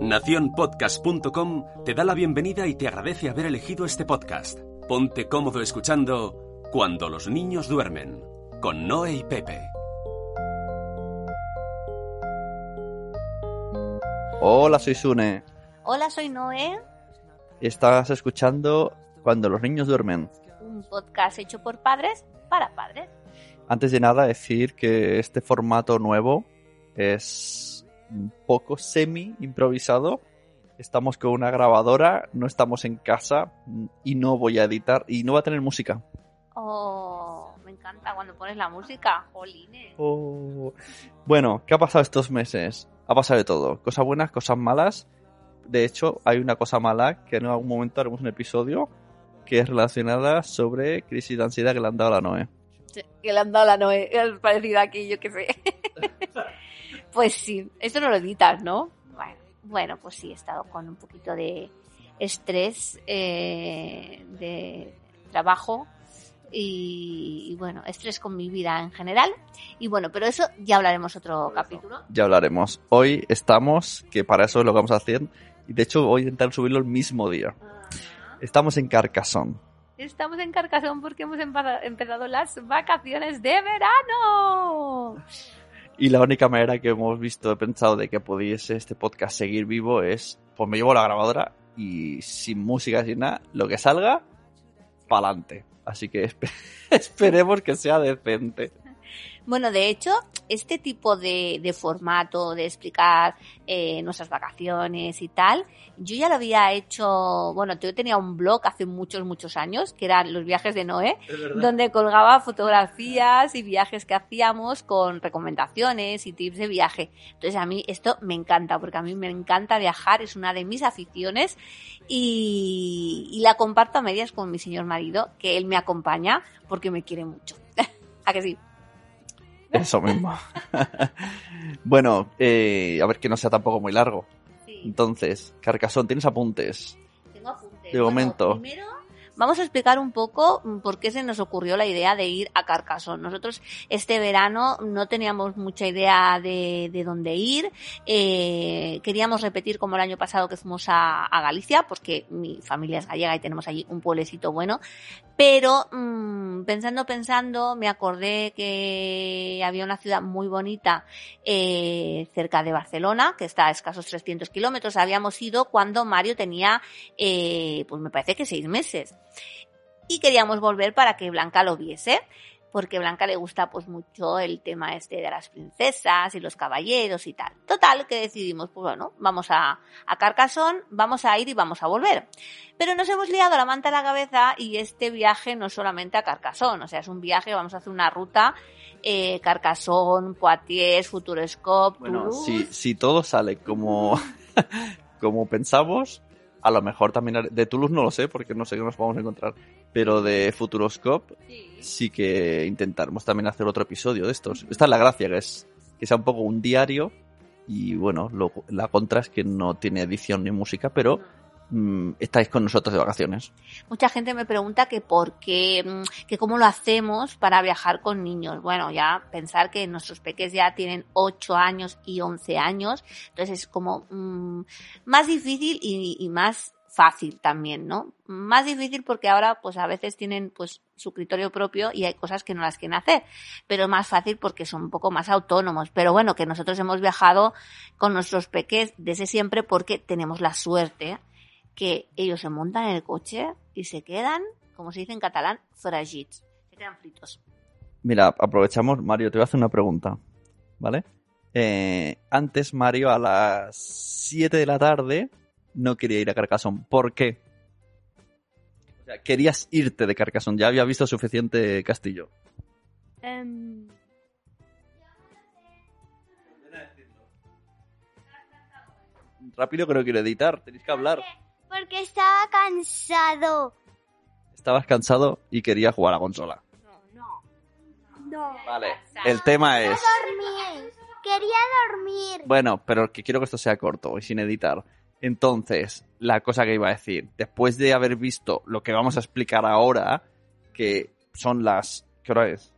Naciónpodcast.com te da la bienvenida y te agradece haber elegido este podcast. Ponte cómodo escuchando Cuando los niños duermen, con Noé y Pepe. Hola, soy Sune. Hola, soy Noé, Estás escuchando Cuando los niños duermen. un podcast hecho por padres para padres. Antes de nada, decir que este formato nuevo es un poco semi improvisado. Estamos con una grabadora, no estamos en casa y no voy a editar y no va a tener música. Oh, me encanta cuando pones la música. Jolines. Oh. Bueno, ¿qué ha pasado estos meses? Ha pasado de todo. Cosas buenas, cosas malas. De hecho, hay una cosa mala que en algún momento haremos un episodio que es relacionada sobre crisis de ansiedad que le han dado a la Noé. Que le han dado la Noé, es parecido aquí, yo qué sé. pues sí, esto no lo editas, ¿no? Bueno, bueno, pues sí, he estado con un poquito de estrés eh, de trabajo y, y bueno, estrés con mi vida en general. Y bueno, pero eso ya hablaremos otro capítulo. Ya hablaremos. Hoy estamos, que para eso es lo que vamos a hacer, y de hecho voy a intentar subirlo el mismo día. Estamos en Carcassonne. Estamos en Carcassonne porque hemos empezado las vacaciones de verano. Y la única manera que hemos visto, he pensado de que pudiese este podcast seguir vivo es, pues me llevo la grabadora y sin música, sin nada, lo que salga, pa'lante. Así que espe- esperemos que sea decente. Bueno, de hecho, este tipo de, de formato de explicar eh, nuestras vacaciones y tal, yo ya lo había hecho, bueno, yo tenía un blog hace muchos, muchos años, que eran los viajes de Noé, donde colgaba fotografías y viajes que hacíamos con recomendaciones y tips de viaje. Entonces a mí esto me encanta, porque a mí me encanta viajar, es una de mis aficiones y, y la comparto a medias con mi señor marido, que él me acompaña porque me quiere mucho. ¿A que sí? Eso mismo. bueno, eh, a ver que no sea tampoco muy largo. Sí. Entonces, Carcassonne, ¿tienes apuntes? Tengo apuntes. De momento. Primero, vamos a explicar un poco mm, por qué se nos ocurrió la idea de ir a Carcassonne. Nosotros este verano no teníamos mucha idea de, de dónde ir. Eh, queríamos repetir como el año pasado que fuimos a, a Galicia, porque mi familia es gallega y tenemos allí un pueblecito bueno. Pero mm, pensando, pensando, me acordé que había una ciudad muy bonita eh, cerca de Barcelona, que está a escasos 300 kilómetros. Habíamos ido cuando Mario tenía, eh, pues me parece que seis meses. Y queríamos volver para que Blanca lo viese, porque a Blanca le gusta pues mucho el tema este de las princesas y los caballeros y tal. Total, que decidimos, pues bueno, vamos a, a Carcassonne, vamos a ir y vamos a volver. Pero nos hemos liado la manta a la cabeza y este viaje no es solamente a Carcassonne, o sea, es un viaje, vamos a hacer una ruta eh, Carcassonne, Poitiers, Futuroscope, Bueno, Toulouse. si, si todo sale como, como pensamos, a lo mejor también de Toulouse no lo sé porque no sé qué nos vamos a encontrar, pero de Futuroscope Sí. sí que intentaremos también hacer otro episodio de estos. Esta es la gracia, que es que sea un poco un diario y bueno, lo- la contra es que no tiene edición ni música, pero mm, estáis con nosotros de vacaciones. Mucha gente me pregunta que por qué, mm, que cómo lo hacemos para viajar con niños. Bueno, ya pensar que nuestros peques ya tienen 8 años y 11 años, entonces es como mm, más difícil y, y más fácil también, ¿no? Más difícil porque ahora pues a veces tienen pues su criterio propio y hay cosas que no las quieren hacer, pero más fácil porque son un poco más autónomos. Pero bueno, que nosotros hemos viajado con nuestros peques desde siempre porque tenemos la suerte que ellos se montan en el coche y se quedan, como se dice en catalán, fragits. Se quedan fritos. Mira, aprovechamos, Mario, te voy a hacer una pregunta, ¿vale? Eh, antes Mario a las 7 de la tarde no quería ir a Carcassonne. ¿Por qué? O sea, querías irte de Carcassonne, ya había visto suficiente castillo. Em, Rápido que no quiero editar, tenéis que hablar. Porque estaba cansado. Estabas cansado y querías jugar a la consola. No. Vale, el tema es... Dormir. Quería dormir. Bueno, pero que quiero que esto sea corto y sin editar. Entonces, la cosa que iba a decir, después de haber visto lo que vamos a explicar ahora, que son las... ¿Qué hora es?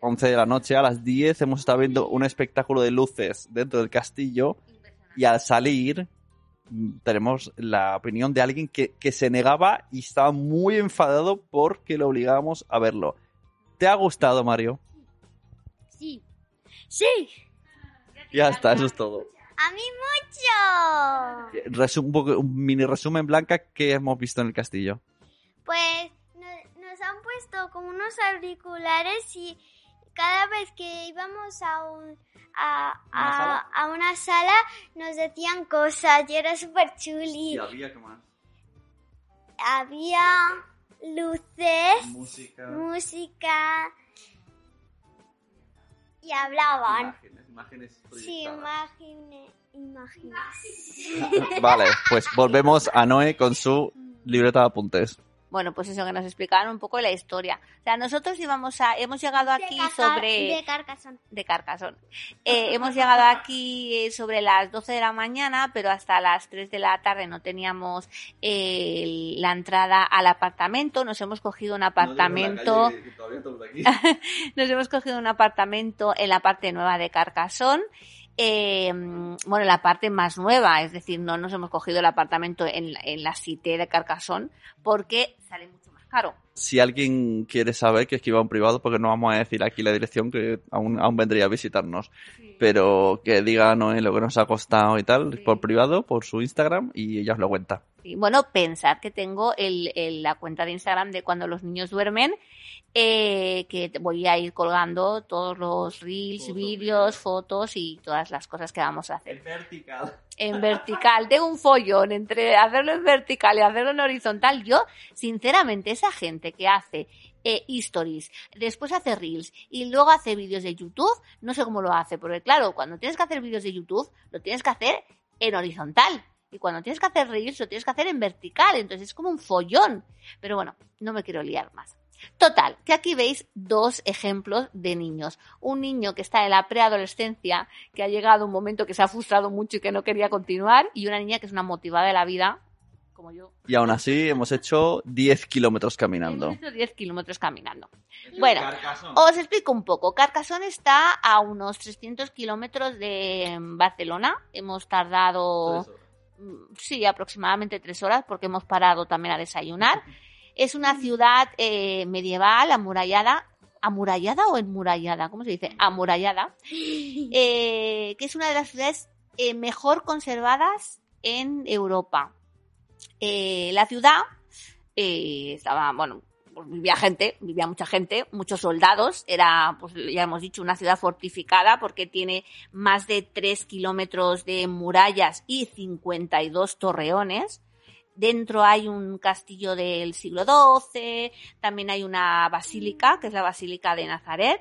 11 de la noche, a las 10 hemos estado viendo un espectáculo de luces dentro del castillo Y al salir, mm, tenemos la opinión de alguien que, que se negaba y estaba muy enfadado porque lo obligábamos a verlo. ¿Te ha gustado, Mario? Sí. Sí. Ya está, eso es todo. A mí mucho. Resum- un, poco- un mini resumen, Blanca, que hemos visto en el castillo. Pues no- nos han puesto como unos auriculares y cada vez que íbamos a, un, a, ¿Una a- una sala nos decían cosas y era súper chuli. había que más. Había luces, Música. música y hablaban. Imágenes, imágenes Sí, imágenes. imágenes. Vale, pues volvemos a Noé con su libreta de apuntes. Bueno, pues eso que nos explicaron un poco la historia. O sea, nosotros íbamos a, hemos llegado aquí de, sobre de Carcassonne. de Carcasón. Eh, hemos llegado aquí eh, sobre las 12 de la mañana, pero hasta las 3 de la tarde no teníamos eh, la entrada al apartamento. Nos hemos cogido un apartamento. Nos hemos cogido un apartamento en la parte nueva de Carcasón. Eh, bueno, la parte más nueva, es decir, no nos hemos cogido el apartamento en, la- en la Cité de Carcasón porque sale mucho más caro. Si alguien quiere saber que escriba un privado, porque no vamos a decir aquí la dirección, que aún, aún vendría a visitarnos, pero que diga a Noé lo que nos ha costado y tal, Sí. por privado, por su Instagram, y ella os lo cuenta. Sí, bueno, pensar que tengo el, el- la cuenta de Instagram de cuando los niños duermen, eh, que voy a ir colgando todos los reels, vídeos, fotos y todas las cosas que vamos a hacer. vertical. En vertical, tengo un follón entre hacerlo en vertical y hacerlo en horizontal. Yo, sinceramente, esa gente que hace eh, stories, después hace reels y luego hace vídeos de YouTube, no sé cómo lo hace, porque claro, cuando tienes que hacer vídeos de YouTube, lo tienes que hacer en horizontal. Y cuando tienes que hacer reels, lo tienes que hacer en vertical. Entonces es como un follón. Pero bueno, no me quiero liar más. Total, que aquí veis dos ejemplos de niños. Un niño que está en la preadolescencia, que ha llegado un momento que se ha frustrado mucho y que no quería continuar, y una niña que es una motivada de la vida, como yo. Y aún así hemos hecho 10 kilómetros caminando. Hemos hecho 10 kilómetros caminando. Bueno, os explico un poco. Carcassonne está a unos 300 kilómetros de Barcelona. Hemos tardado, mm, sí, aproximadamente tres horas porque hemos parado también a desayunar. Es una ciudad eh, medieval, amurallada. ¿Amurallada o enmurallada? ¿Cómo se dice? Amurallada. Eh, que es una de las ciudades eh, mejor conservadas en Europa. Eh, la ciudad eh, estaba, bueno, vivía gente, vivía mucha gente, muchos soldados. Era, pues ya hemos dicho, una ciudad fortificada porque tiene más de 3 kilómetros de murallas y 52 torreones. Dentro hay un castillo del siglo XII, también hay una basílica, que es la Basílica de Nazaret.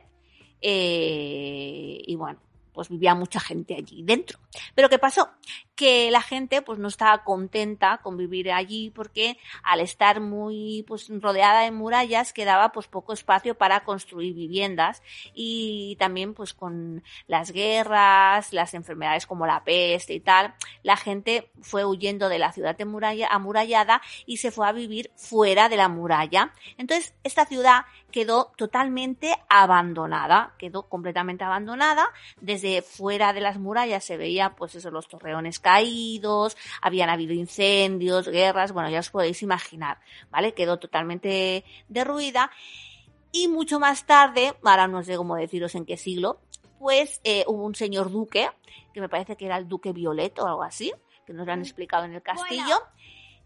Eh, y bueno, pues vivía mucha gente allí dentro. Pero ¿qué pasó? Que la gente pues no estaba contenta con vivir allí porque al estar muy pues rodeada de murallas quedaba pues poco espacio para construir viviendas y también pues con las guerras, las enfermedades como la peste y tal, la gente fue huyendo de la ciudad de muralla, amurallada y se fue a vivir fuera de la muralla. Entonces esta ciudad quedó totalmente abandonada, quedó completamente abandonada. Desde fuera de las murallas se veía, pues eso, los torreones caídos, habían habido incendios, guerras, bueno, ya os podéis imaginar, ¿vale? Quedó totalmente derruida. Y mucho más tarde, ahora no sé cómo deciros en qué siglo, pues eh, hubo un señor duque, que me parece que era el duque Violet o algo así, que nos lo han explicado en el castillo, Bueno.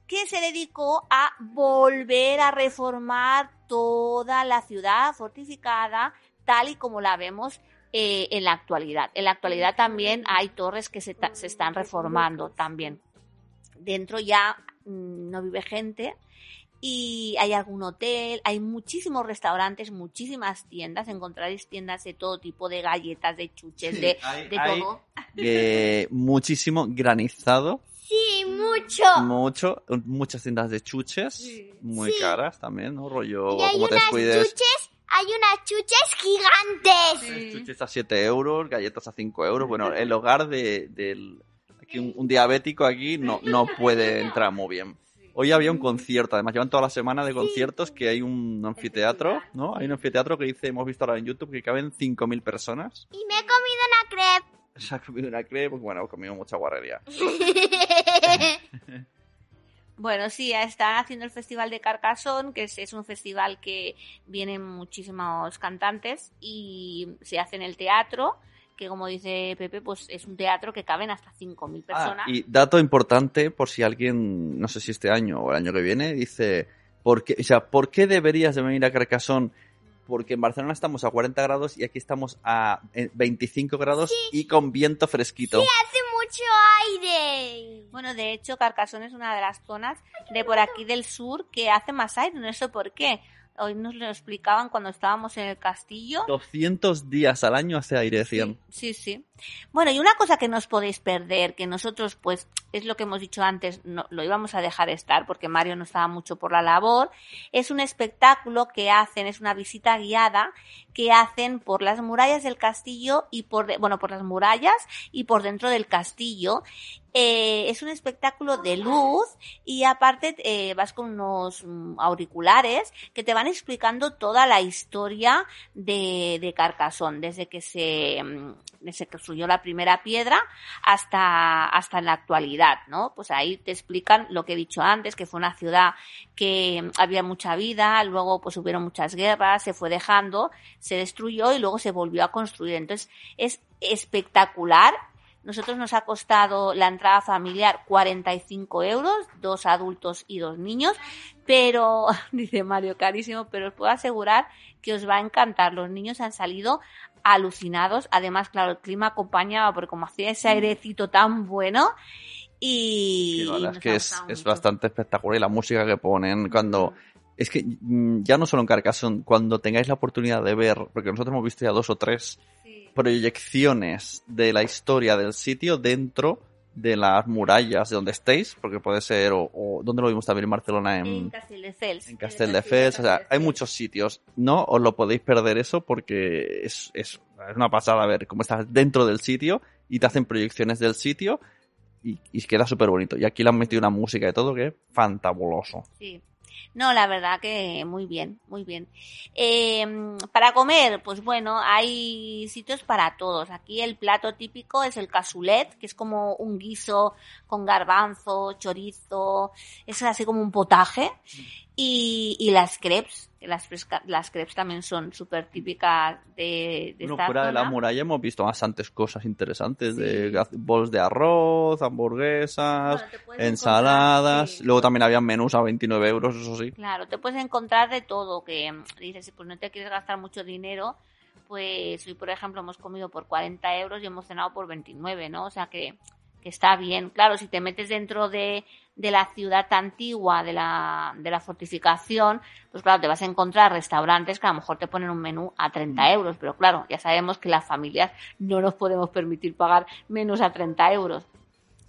que se dedicó a volver a reformar toda la ciudad fortificada tal y como la vemos eh, en la actualidad. En la actualidad también hay torres que se, se están reformando también. Dentro ya mm, no vive gente y hay algún hotel, hay muchísimos restaurantes, muchísimas tiendas, encontraréis tiendas de todo tipo de galletas, de chuches, de, hay- de hay, todo. eh, muchísimo granizado, Sí, mucho. mucho, muchas tiendas de chuches, muy Sí. caras también, ¿no? Rollo, Y hay como te unas descuides, chuches, hay unas chuches gigantes. chuches a 7 euros, galletas a 5 euros. Bueno, el hogar de, del... Aquí un, un diabético aquí no, no puede entrar muy bien. Hoy había un concierto, además llevan toda la semana de conciertos que hay un anfiteatro, ¿no? Hay un anfiteatro que dice, hemos visto ahora en YouTube, que caben 5.000 personas. Y me he comido una crepe. Se ha comido una crepe, pues bueno, hemos comido mucha guarrería. Bueno, sí, están haciendo el Festival de Carcassonne, que es, es un festival que vienen muchísimos cantantes y se hace en el teatro, que como dice Pepe, pues es un teatro que caben hasta 5.000 personas. Ah, y dato importante, por si alguien, no sé si este año o el año que viene, dice, ¿por qué, o sea, ¿por qué deberías de venir a Carcassonne? Porque en Barcelona estamos a 40 grados y aquí estamos a eh, 25 grados y con viento fresquito. Hace mucho aire. Bueno, de hecho, Carcassonne es una de las zonas de por aquí del sur que hace más aire, no sé por qué. Hoy nos lo explicaban cuando estábamos en el castillo. 200 días al año hace aire, decían. Sí, sí. Bueno, y una cosa que no os podéis perder, que nosotros, pues, es lo que hemos dicho antes, no, lo íbamos a dejar estar porque Mario no estaba mucho por la labor, es un espectáculo que hacen, es una visita guiada que hacen por las murallas del castillo y por, bueno, por las murallas y por dentro del castillo. Eh, es un espectáculo de luz y aparte eh, vas con unos mm, auriculares que te van explicando toda la historia de, Carcassonne, desde que se, mm, desde que construyó la primera piedra hasta, hasta en la actualidad, ¿no? Pues ahí te explican lo que he dicho antes, que fue una ciudad que había mucha vida, luego pues hubieron muchas guerras, se fue dejando, se destruyó y luego se volvió a construir. Entonces es espectacular. Nosotros nos ha costado la entrada familiar 45 euros, dos adultos y dos niños, pero, dice Mario, carísimo, pero os puedo asegurar que os va a encantar. Los niños han salido alucinados. Además, claro, el clima acompañaba porque como hacía ese airecito tan bueno y... Sí, la verdad es que es, bastante espectacular y la música que ponen cuando... Es que mm, ya no solo en Carcassonne, cuando tengáis la oportunidad de ver, porque nosotros hemos visto ya dos o tres. Proyecciones de la historia del sitio dentro de las murallas de donde estéis, porque puede ser, o, o ¿dónde lo vimos también en Barcelona? En En, Castelldefels. en Castelldefels, o sea, hay muchos sitios. No os lo podéis perder eso porque es, es, es una pasada ver cómo estás dentro del sitio y te hacen proyecciones del sitio y, y queda súper bonito. Y aquí le han metido una música y todo que es fantabuloso. Sí. No, la verdad que muy bien, muy bien. Eh, para comer, pues bueno, hay sitios para todos. Aquí el plato típico es el casulet, que es como un guiso con garbanzo, chorizo, es así como un potaje. Y, y las crepes, las, fresca- las crepes también son súper típicas de, de Bueno, esta fuera de la muralla hemos visto bastantes cosas interesantes de Sí. bols de arroz, hamburguesas, Bueno, ensaladas. sí. Luego también había menús a 29 euros, eso sí. Claro, te puedes encontrar de todo, que mm, dices, pues no te quieres gastar mucho dinero, pues hoy, por ejemplo, hemos comido por 40 euros y hemos cenado por 29, ¿no? O sea que, que está bien. Claro, si te metes dentro de, de la ciudad antigua, de la, de la fortificación, pues claro, te vas a encontrar restaurantes que a lo mejor te ponen un menú a 30 euros, pero claro, ya sabemos que las familias no nos podemos permitir pagar menos a 30 euros.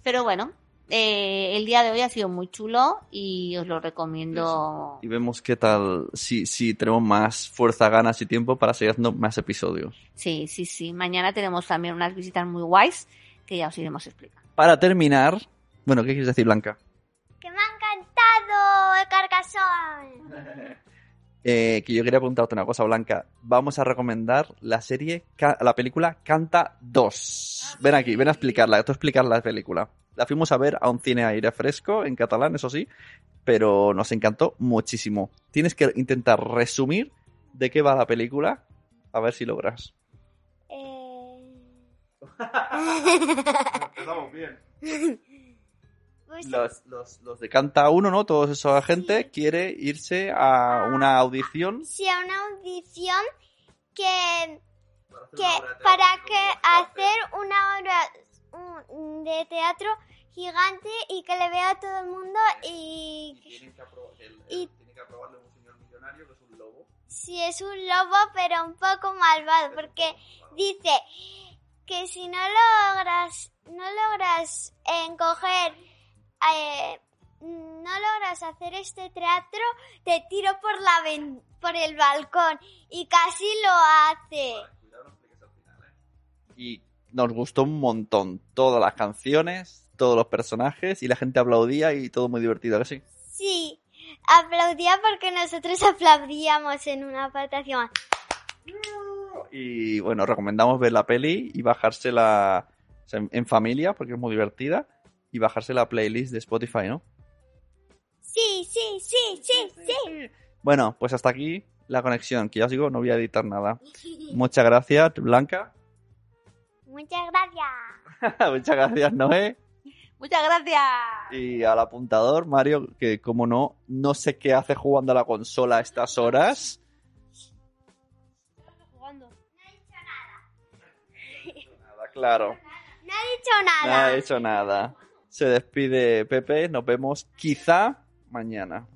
Pero bueno, eh, el día de hoy ha sido muy chulo y os lo recomiendo. Y vemos qué tal, si, si tenemos más fuerza, ganas y tiempo para seguir haciendo más episodios. Sí, sí, sí. Mañana tenemos también unas visitas muy guays que ya os iremos explicando. Para terminar, bueno, ¿qué quieres decir, Blanca? Que me ha encantado el carcasón. Eh, que yo quería preguntarte una cosa, Blanca. Vamos a recomendar la serie, la película Canta 2. Ven aquí, ven a explicarla, tú explicar la película. La fuimos a ver a un cine aire fresco, en catalán, eso sí, pero nos encantó muchísimo. Tienes que intentar resumir de qué va la película, a ver si logras. Eh, pues, Los, los, los de Canta 1, ¿no? Toda esa gente quiere irse a una audición. sí, a una audición que, que para que hacer una obra un- de teatro gigante y que le vea a todo el mundo y Y- tiene que aprobarle un señor millonario que es un lobo. si es un lobo pero un poco malvado porque dice que si no logras no logras encoger eh, no logras hacer este teatro te tiro por la ven- por el balcón y casi lo hace. Y nos gustó un montón. Todas las canciones, todos los personajes y la gente aplaudía y todo muy divertido, ¿que sí? sí aplaudía porque nosotros aplaudíamos en una apartación Y bueno, recomendamos ver la peli y bajarse la, O sea, en, en familia, porque es muy divertida. Y bajarse la playlist de Spotify, ¿no? Sí, sí, sí, sí, sí. Bueno, pues hasta aquí la conexión, que ya os digo, no voy a editar nada. Muchas gracias, Blanca. Muchas gracias. Muchas gracias, Noé. Muchas gracias. Y al apuntador, Mario, que como no, no sé qué hace jugando a la consola a estas horas. Jugando. Nada, claro. No he dicho No nada. ha hecho nada. Se despide Pepe, nos vemos quizá mañana.